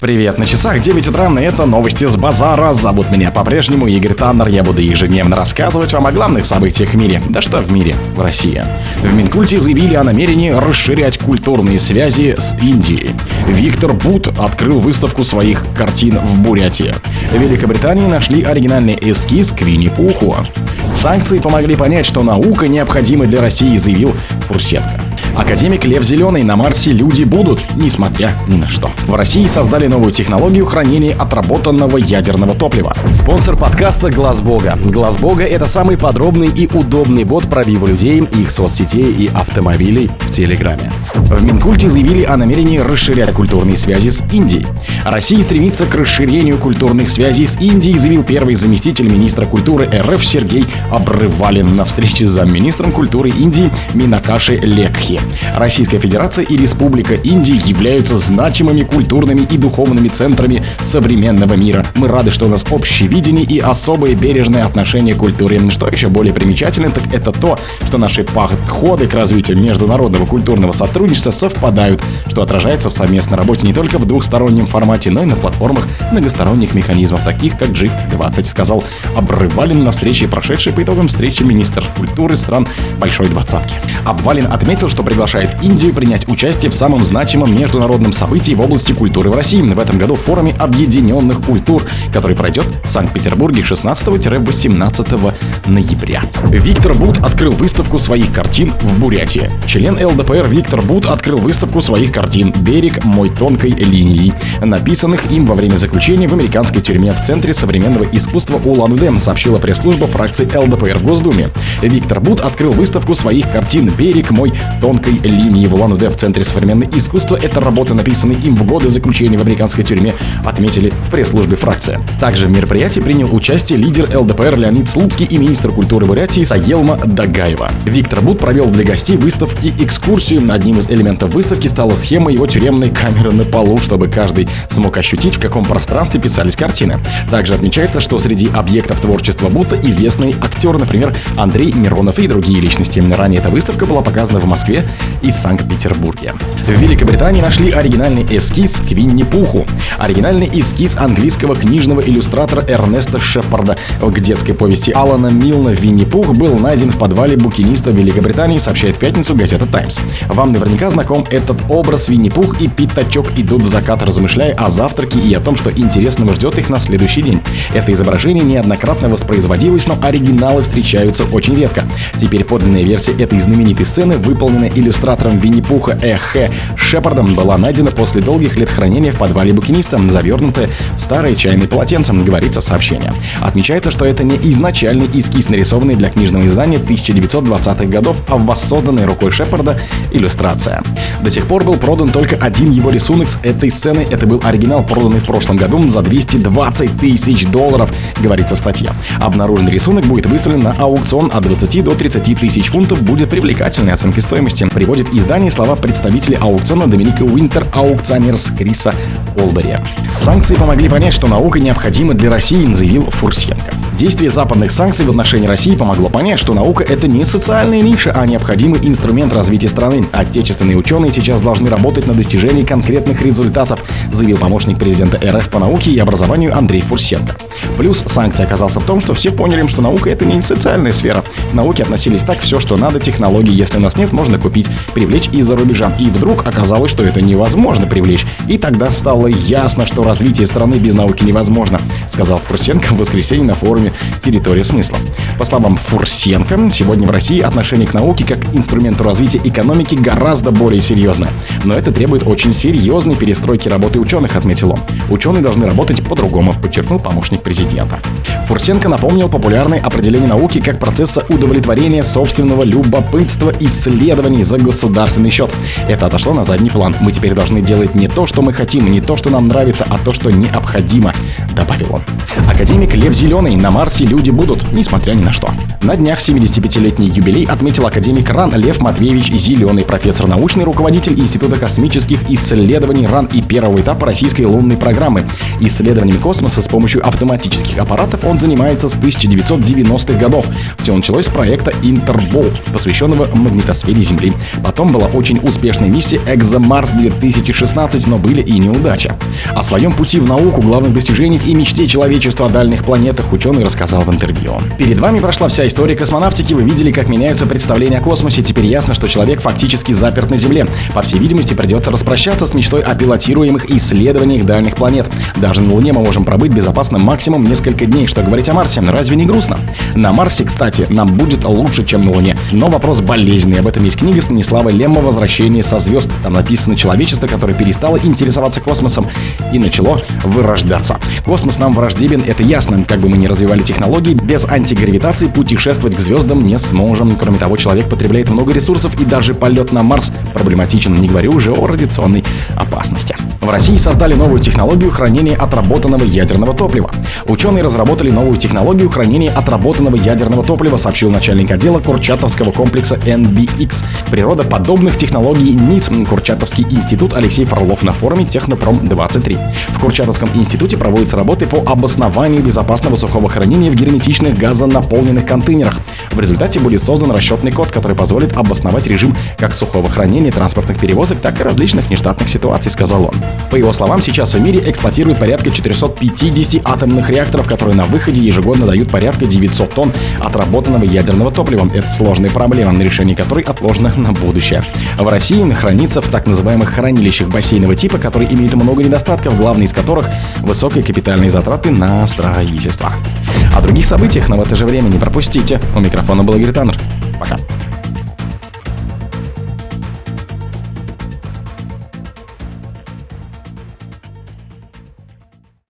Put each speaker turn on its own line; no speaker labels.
Привет, на часах 9 утра, и это новости с базара. Зовут меня по-прежнему Игорь Таннер. Я буду ежедневно рассказывать вам о главных событиях в мире. Да что в мире, в России. В Минкульте заявили о намерении расширять культурные связи с Индией. Виктор Бут открыл выставку своих картин в Бурятии. В Великобритании нашли оригинальный эскиз к Винни-Пуху. Санкции помогли понять, что наука необходима для России, заявил Фурсенко. Академик Лев Зеленый на Марсе люди будут, несмотря ни на что. В России создали новую технологию хранения отработанного ядерного топлива. Спонсор подкаста Глаз Бога. Глаз Бога это самый подробный и удобный бот пробива людей, их соцсетей и автомобилей в Телеграме. В Минкульте заявили о намерении расширять культурные связи с Индией. Россия стремится к расширению культурных связей с Индией, заявил первый заместитель министра культуры РФ Сергей Обрывалин на встрече с замминистром культуры Индии Минакаши Лекхи. Российская Федерация и Республика Индия являются значимыми культурными и духовными центрами современного мира. Мы рады, что у нас общее видение и особое бережное отношение к культуре. Что еще более примечательно, так это то, что наши подходы к развитию международного культурного сотрудничества совпадают, что отражается в совместной работе не только в двухстороннем формате, но и на платформах многосторонних механизмов, таких как G20, сказал Обрывалин на встрече, прошедшей по итогам встречи министр культуры стран Большой Двадцатки. Обвалин отметил, что приглашает Индию принять участие в самом значимом международном событии в области культуры в России в этом году в форуме объединенных культур, который пройдет в Санкт-Петербурге 16-18 ноября. Виктор Бут открыл выставку своих картин в Бурятии. Член ЛДПР Виктор Бут открыл выставку своих картин «Берег мой тонкой линией», написанных им во время заключения в американской тюрьме в Центре современного искусства Улан-Удэ, сообщила пресс-служба фракции ЛДПР в Госдуме. Виктор Бут открыл выставку своих картин «Берег мой тонкой линии в Улан-Удэ в Центре современного искусства. Это работы, написанные им в годы заключения в американской тюрьме, отметили в пресс-службе фракция. Также в мероприятии принял участие лидер ЛДПР Леонид Слуцкий и министр культуры Бурятии Саелма Дагаева. Виктор Бут провел для гостей выставки экскурсию. Одним из элементов выставки стала схема его тюремной камеры на полу, чтобы каждый смог ощутить, в каком пространстве писались картины. Также отмечается, что среди объектов творчества Бута известный актер, например, Андрей Миронов и другие личности. Ранее эта выставка была показана в Москве и Санкт-Петербурге. В Великобритании нашли оригинальный эскиз к Винни-Пуху. Оригинальный эскиз английского книжного иллюстратора Эрнеста Шепарда к детской повести Алана Милна «Винни-Пух» был найден в подвале букиниста Великобритании, сообщает в пятницу газета «Таймс». Вам наверняка знаком этот образ Винни-Пух и Пятачок идут в закат, размышляя о завтраке и о том, что интересного ждет их на следующий день. Это изображение неоднократно воспроизводилось, но оригиналы встречаются очень редко. Теперь подлинная версия этой знаменитой сцены, выполненная иллюстратором Винни-Пуха Эхе Шепардом, была найдена после долгих лет хранения в подвале букиниста, завернутая в старое чайное полотенце, говорится сообщение. Отмечается, что это не изначальный эскиз, нарисованный для книжного издания 1920-х годов, а воссозданная рукой Шепарда иллюстрация. До сих пор был продан только один его рисунок с этой сцены. Это был оригинал, проданный в прошлом году за 220 тысяч долларов, говорится в статье. Обнаруженный рисунок будет выставлен на аукцион от 20 до 30 тысяч фунтов. Будет привлекательной оценкой стоимости. Приводит издание слова представителя аукциона Доминика Уинтер, аукционерс Криса Олбери. Санкции помогли понять, что наука необходима для России, заявил Фурсенко. Действие западных санкций в отношении России помогло понять, что наука — это не социальная ниша, а необходимый инструмент развития страны. Отечественные ученые сейчас должны работать на достижении конкретных результатов, заявил помощник президента РФ по науке и образованию Андрей Фурсенко. Плюс санкция оказался в том, что все поняли, что наука — это не социальная сфера. К науке относились так, все, что надо, технологии, если у нас нет, можно купить, привлечь из-за рубежа. И вдруг оказалось, что это невозможно привлечь. И тогда стало ясно, что развитие страны без науки невозможно, сказал Фурсенко в воскресенье на форуме «Территория смыслов». По словам Фурсенко, сегодня в России отношение к науке как инструменту развития экономики гораздо более серьезное. Но это требует очень серьезной перестройки работы ученых, отметил он. Ученые должны работать по-другому, подчеркнул помощник президента. Фурсенко напомнил популярное определение науки как процесса удовлетворения собственного любопытства исследований за государственный счет. Это отошло на задний план. Мы теперь должны делать не то, что мы хотим, не то, что нам нравится, а то, что необходимо, добавил он. Академик Лев Зеленый на Марсе люди будут, несмотря ни на что. На днях 75-летний юбилей отметил академик РАН Лев Матвеевич Зеленый, профессор научный руководитель Института космических исследований РАН и первого этапа российской лунной программы. Исследованием космоса с помощью автоматических аппаратов он занимается с 1990-х годов. Все началось с проекта Интербол, посвященного магнитосфере Земли. Потом была очень успешная миссия ExoMars 2016, но были и неудачи. О своем пути в науку, главных достижениях и мечте человечества о дальних планетах ученый рассказал в интервью. Перед вами прошла вся история космонавтики, вы видели, как меняются представления о космосе. Теперь ясно, что человек фактически заперт на Земле. По всей видимости, придется распрощаться с мечтой о пилотируемых исследованиях дальних планет. Даже на Луне мы можем пробыть безопасно максимум несколько дней. Что говорить о Марсе? Разве не грустно? На Марсе, кстати, нам будет лучше, чем на Луне. Но вопрос болезненный. Об этом есть книга Станислава Лемма «Возвращение со звезд». Там написано человечество, которое перестало интересоваться космосом и начало вырождаться. Космос нам враждебен, это ясно. Как бы мы ни развивали технологии, без антигравитации путешествовать к звездам не сможем. Кроме того, человек потребляет много ресурсов и даже полет на Марс проблематичен, не говорю уже о радиационной опасности. В России создали новую технологию хранения отработанного ядерного топлива. Ученые разработали новую технологию хранения отработанного ядерного топлива, сообщил начальник отдела Курчатовского комплекса NBX. Природа подобных технологий НИЦ Курчатовский институт Алексей Фролов на форуме Технопром-23. В Курчатовском институте проводятся работы по обоснованию безопасного сухого хранения в герметичных газонаполненных контейнерах. В результате будет создан расчетный код, который позволит обосновать режим как сухого хранения транспортных перевозок, так и различных нештатных ситуаций, сказал он. По его словам, сейчас в мире эксплуатируют порядка 450 атомных реакторов, которые на выходе ежегодно дают порядка 900 тонн отработанного ядерного топлива. Это сложная проблема, на решение которой отложено на будущее. В России хранится в так называемых хранилищах бассейнового типа, которые имеют много недостатков, главный из которых – высокие капитальные затраты на строительство. О других событиях, но в это же время не пропустите. У микрофона был Игорь Таннер. Пока.